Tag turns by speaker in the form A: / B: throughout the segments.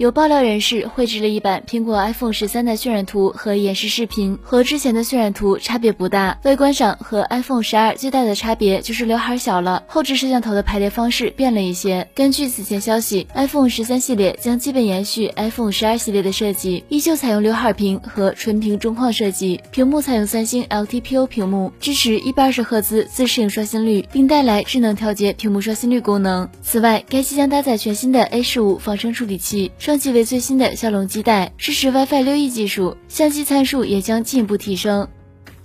A: 有爆料人士绘制了一版苹果 iPhone 十三的渲染图和演示视频，和之前的渲染图差别不大。外观上和 iPhone 十二最大的差别就是刘海小了，后置摄像头的排列方式变了一些。根据此前消息，iPhone 十三系列将基本延续 iPhone 十二系列的设计，依旧采用刘海屏和纯屏中框设计，屏幕采用三星 LTPO 屏幕，支持一百二十赫兹自适应刷新率，并带来智能调节屏幕刷新率功能。此外，该机将搭载全新的 A 十五仿生处理器。升级为最新的骁龙基带，支持 WiFi 六 E 技术，相机参数也将进一步提升。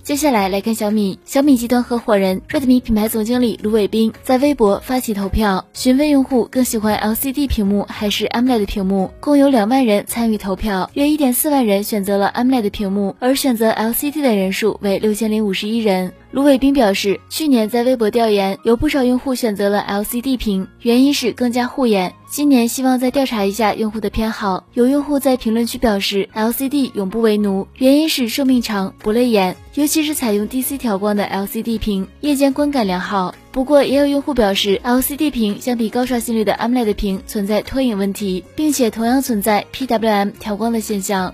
A: 接下来来看小米，小米集团合伙人 Redmi 品牌总经理卢伟斌在微博发起投票，询问用户更喜欢 LCD 屏幕还是 AMOLED 屏幕，共有两万人参与投票，约一点四万人选择了 AMOLED 屏幕，而选择 LCD 的人数为六千零五十一人。卢伟斌表示，去年在微博调研，有不少用户选择了 LCD 屏，原因是更加护眼。今年希望再调查一下用户的偏好。有用户在评论区表示，LCD 永不为奴，原因是寿命长，不累眼，尤其是采用 DC 调光的 LCD 屏，夜间观感良好。不过，也有用户表示，LCD 屏相比高刷新率的 AMOLED 屏存在拖影问题，并且同样存在 PWM 调光的现象。